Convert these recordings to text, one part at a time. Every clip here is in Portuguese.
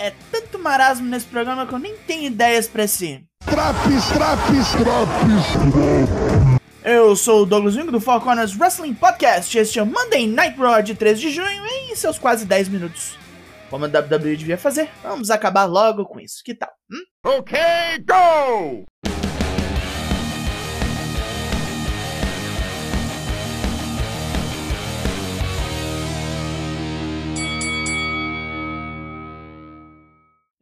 É tanto marasmo nesse programa que eu nem tenho ideias pra si. Traps, traps, traps. Eu sou o Douglas Wing do Four Corners Wrestling Podcast. Este é o Monday Night Raw de 3 de junho em seus quase 10 minutos. Como a WWE devia fazer, vamos acabar logo com isso. Que tal? Hum? Ok, go!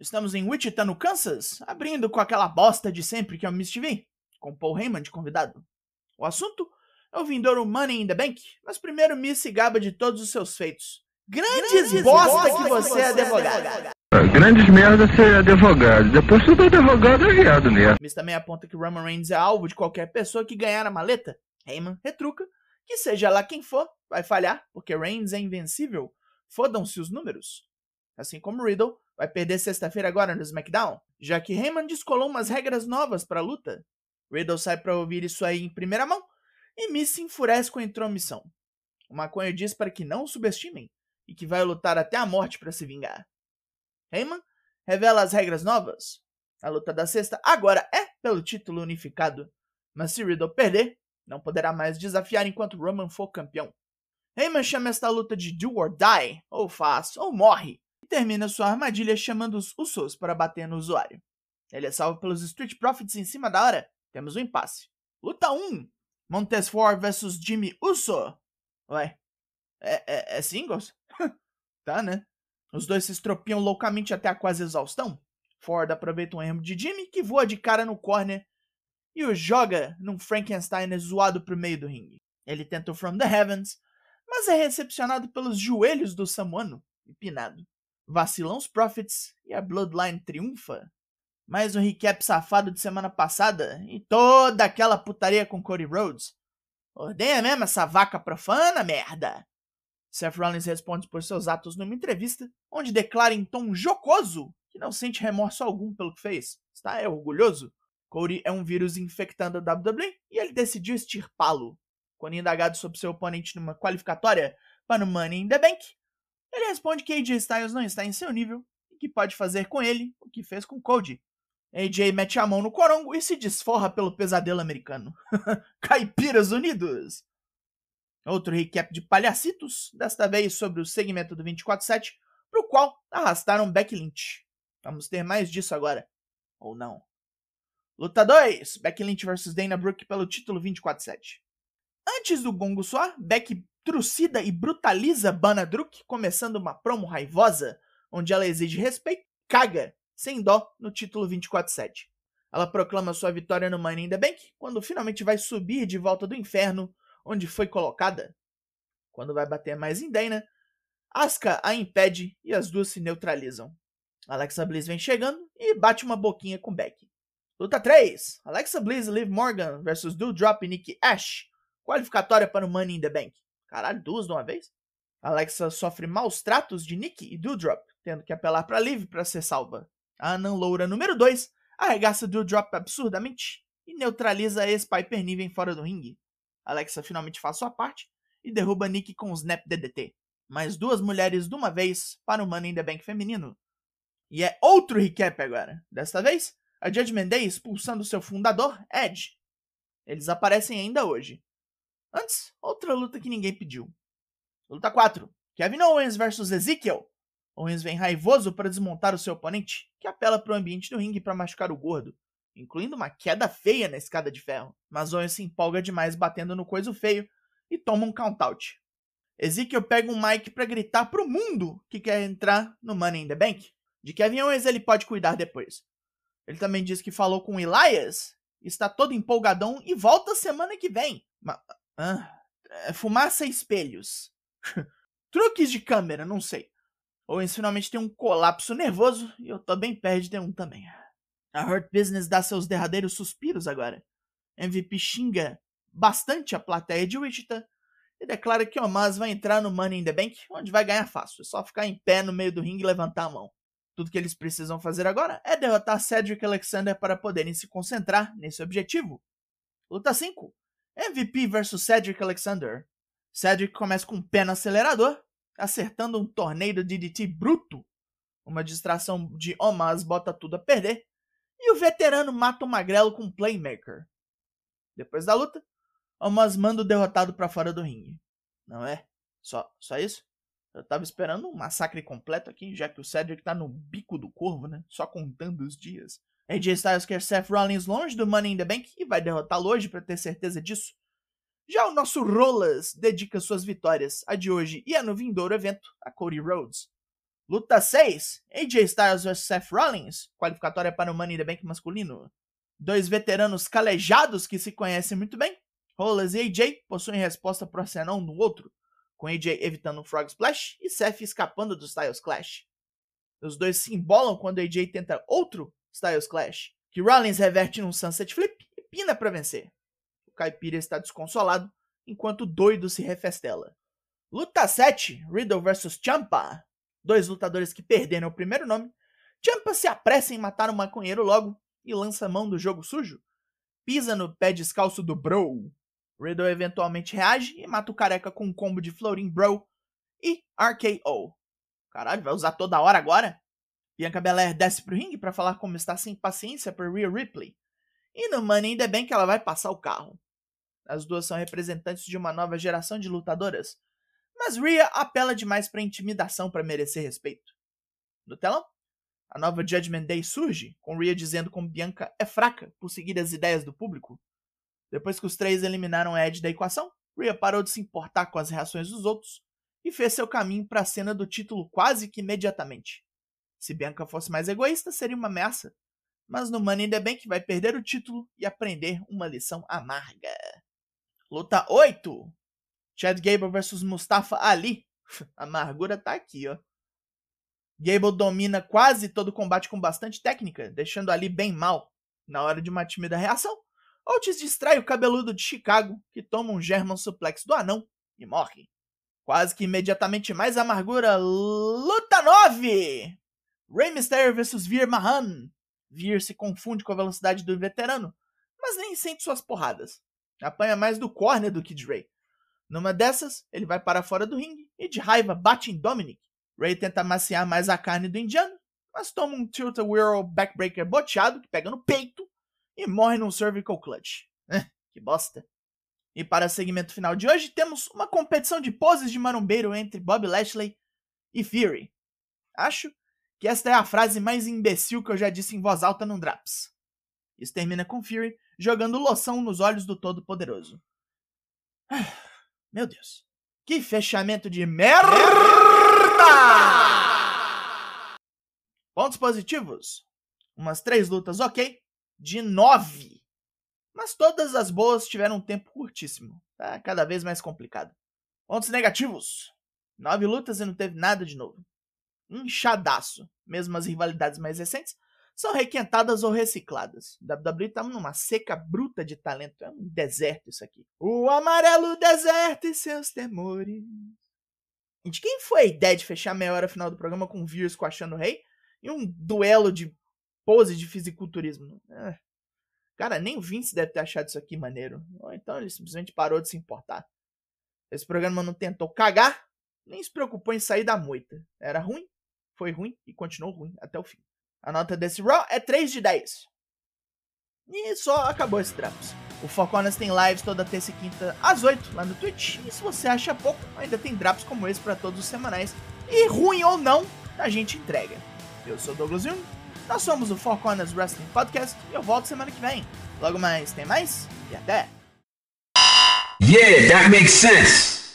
Estamos em Wichita, no Kansas, abrindo com aquela bosta de sempre que é o Miss TV, com Paul Heyman de convidado. O assunto é o vindouro Money in the Bank, mas primeiro Miss se gaba de todos os seus feitos. Grandes, Grandes bosta, bosta que você é advogado. Grandes merda ser advogado. Depois todo advogado é viado mesmo. Miss também aponta que Roman Reigns é alvo de qualquer pessoa que ganhar a maleta. Heyman retruca que seja lá quem for, vai falhar, porque Reigns é invencível. Fodam-se os números. Assim como Riddle vai perder sexta-feira agora no SmackDown, já que Heyman descolou umas regras novas para a luta. Riddle sai para ouvir isso aí em primeira mão e Miss se enfurece com a intromissão. O maconha diz para que não o subestimem e que vai lutar até a morte para se vingar. Heyman revela as regras novas. A luta da sexta agora é pelo título unificado, mas se Riddle perder, não poderá mais desafiar enquanto Roman for campeão. Heyman chama esta luta de do or die, ou faz ou morre, e termina sua armadilha chamando os Usos para bater no usuário. Ele é salvo pelos Street Profits em cima da hora. Temos um impasse. Luta 1: Montez Ford vs Jimmy Uso. Ué, é, é, é singles? tá, né? Os dois se estropiam loucamente até a quase exaustão. Ford aproveita um erro de Jimmy, que voa de cara no corner e o joga num Frankenstein zoado pro meio do ringue. Ele tenta o From the Heavens, mas é recepcionado pelos joelhos do Samuano, empinado. Vacilam os Profits e a Bloodline triunfa. Mais um recap safado de semana passada e toda aquela putaria com Cody Rhodes. Ordenha mesmo essa vaca profana, merda! Seth Rollins responde por seus atos numa entrevista, onde declara em tom jocoso que não sente remorso algum pelo que fez. Está é orgulhoso. Cody é um vírus infectando a WWE e ele decidiu extirpá-lo. Quando indagado sobre seu oponente numa qualificatória para o Money in the Bank, ele responde que AJ Styles não está em seu nível e que pode fazer com ele o que fez com Cody. AJ mete a mão no corongo e se desforra pelo pesadelo americano. Caipiras Unidos! Outro recap de palhacitos, desta vez sobre o segmento do 24-7, para o qual arrastaram Beck Lynch. Vamos ter mais disso agora. Ou não. Luta 2: Beck Lynch vs Dana Brooke pelo título 24-7. Antes do gongo soar, Beck trucida e brutaliza Banadruk, começando uma promo raivosa, onde ela exige respeito, caga, sem dó, no título 24-7. Ela proclama sua vitória no Money in the Bank, quando finalmente vai subir de volta do inferno, onde foi colocada. Quando vai bater mais em Dana, Asuka a impede e as duas se neutralizam. Alexa Bliss vem chegando e bate uma boquinha com Beck. Luta 3: Alexa Bliss Liv Morgan vs Doudrop e Nikki Ash. Qualificatória para o Money in the Bank. Caralho, duas de uma vez? Alexa sofre maus tratos de Nick e Doudrop, tendo que apelar para Liv para ser salva. A Anã Loura número 2 arregaça Doudrop absurdamente e neutraliza a ex-Piper Niven fora do ringue. Alexa finalmente faz sua parte e derruba Nick com o Snap DDT. Mais duas mulheres de uma vez para o Money in the Bank feminino. E é outro recap agora. Desta vez, a Judgment Day expulsando seu fundador, Edge. Eles aparecem ainda hoje. Antes, outra luta que ninguém pediu. Luta 4. Kevin Owens versus Ezekiel. Owens vem raivoso para desmontar o seu oponente, que apela para o ambiente do ringue para machucar o gordo, incluindo uma queda feia na escada de ferro. Mas Owens se empolga demais batendo no coiso feio e toma um count-out. Ezekiel pega um mic para gritar pro mundo que quer entrar no Money in the Bank. De Kevin Owens ele pode cuidar depois. Ele também diz que falou com Elias, está todo empolgadão e volta semana que vem. Mas, é fumaça e espelhos. Truques de câmera, não sei. Owens finalmente tem um colapso nervoso e eu tô bem perto de um também. A Hurt Business dá seus derradeiros suspiros agora. MVP xinga bastante a plateia de Wichita e declara que Omaz vai entrar no Money in the Bank, onde vai ganhar fácil. É só ficar em pé no meio do ringue e levantar a mão. Tudo que eles precisam fazer agora é derrotar Cedric Alexander para poderem se concentrar nesse objetivo. Luta 5. MVP versus Cedric Alexander. Cedric começa com o pé no acelerador, acertando um torneio de DDT bruto. Uma distração de Omaz bota tudo a perder. E o veterano mata o magrelo com um Playmaker. Depois da luta, Omaz manda o derrotado para fora do ringue. Não é? Só, só isso? Eu tava esperando um massacre completo aqui, já que o Cedric tá no bico do corvo, né? Só contando os dias. AJ Styles quer Seth Rollins longe do Money in the Bank e vai derrotá-lo hoje para ter certeza disso. Já o nosso Rolas dedica suas vitórias, a de hoje e a no vindouro evento, a Cody Rhodes. Luta 6: AJ Styles vs Seth Rollins, qualificatória para o Money in the Bank masculino. Dois veteranos calejados que se conhecem muito bem, Rolas e AJ possuem resposta pro arsenal um no outro, com AJ evitando um Frog Splash e Seth escapando do Styles Clash. Os dois se embolam quando AJ tenta outro Styles Clash, que Rollins reverte num Sunset Flip e pina para vencer. Caipira está desconsolado, enquanto o doido se refestela. Luta 7, Riddle vs Champa. Dois lutadores que perderam o primeiro nome. Champa se apressa em matar o maconheiro logo e lança mão do jogo sujo. Pisa no pé descalço do Bro. Riddle eventualmente reage e mata o careca com um combo de Floating Bro e RKO. Caralho, vai usar toda hora agora? Bianca Belair desce pro ringue para falar como está sem paciência por Rhea Ripley. E no Money in the Bank ela vai passar o carro. As duas são representantes de uma nova geração de lutadoras, mas Rhea apela demais para intimidação para merecer respeito. No telão, a nova Judgment Day surge, com Rhea dizendo como Bianca é fraca por seguir as ideias do público. Depois que os três eliminaram Ed da equação, Rhea parou de se importar com as reações dos outros e fez seu caminho para a cena do título quase que imediatamente. Se Bianca fosse mais egoísta, seria uma ameaça. Mas no Money in the Bank vai perder o título e aprender uma lição amarga. Luta 8. Chad Gable versus Mustafa Ali. A amargura tá aqui, ó. Gable domina quase todo o combate com bastante técnica, deixando Ali bem mal. Na hora de uma tímida reação, Otis distrai o cabeludo de Chicago, que toma um German suplex do anão e morre. Quase que imediatamente mais amargura. Luta 9! Rey Mysterio vs Veer Mahan. Veer se confunde com a velocidade do veterano, mas nem sente suas porradas. Apanha mais do corner do Kid Ray. Numa dessas, ele vai para fora do ringue e de raiva bate em Dominic. Ray tenta maciar mais a carne do indiano, mas toma um tilt-a-whirl backbreaker boteado que pega no peito e morre num cervical clutch. que bosta. E para o segmento final de hoje, temos uma competição de poses de marombeiro entre Bob Lashley e Fury. Acho que esta é a frase mais imbecil que eu já disse em voz alta num Draps. Isso termina com Fury jogando loção nos olhos do Todo-Poderoso. Meu Deus. Que fechamento de merda! Pontos positivos. Umas três lutas ok, de nove. Mas todas as boas tiveram um tempo curtíssimo. Tá cada vez mais complicado. Pontos negativos. Nove lutas e não teve nada de novo. Inchadaço. Mesmo as rivalidades mais recentes são requentadas ou recicladas. WWE tá numa seca bruta de talento. É um deserto isso aqui. O amarelo deserto e seus temores. E de quem foi a ideia de fechar a meia hora final do programa com o Veers coachando o rei? E um duelo de pose de fisiculturismo. É. Cara, nem o Vince deve ter achado isso aqui maneiro. Ou então ele simplesmente parou de se importar. Esse programa não tentou cagar, nem se preocupou em sair da moita. Era ruim, foi ruim e continuou ruim até o fim. A nota desse Raw é 3 de 10. E só acabou esse Drops. O Four Corners tem lives toda terça e quinta às 8 lá no Twitch. E se você acha pouco, ainda tem drops como esse para todos os semanais. E ruim ou não, a gente entrega. Eu sou Douglas Jung, nós somos o Four Corners Wrestling Podcast e eu volto semana que vem. Logo mais, tem mais e até! Yeah, that makes sense!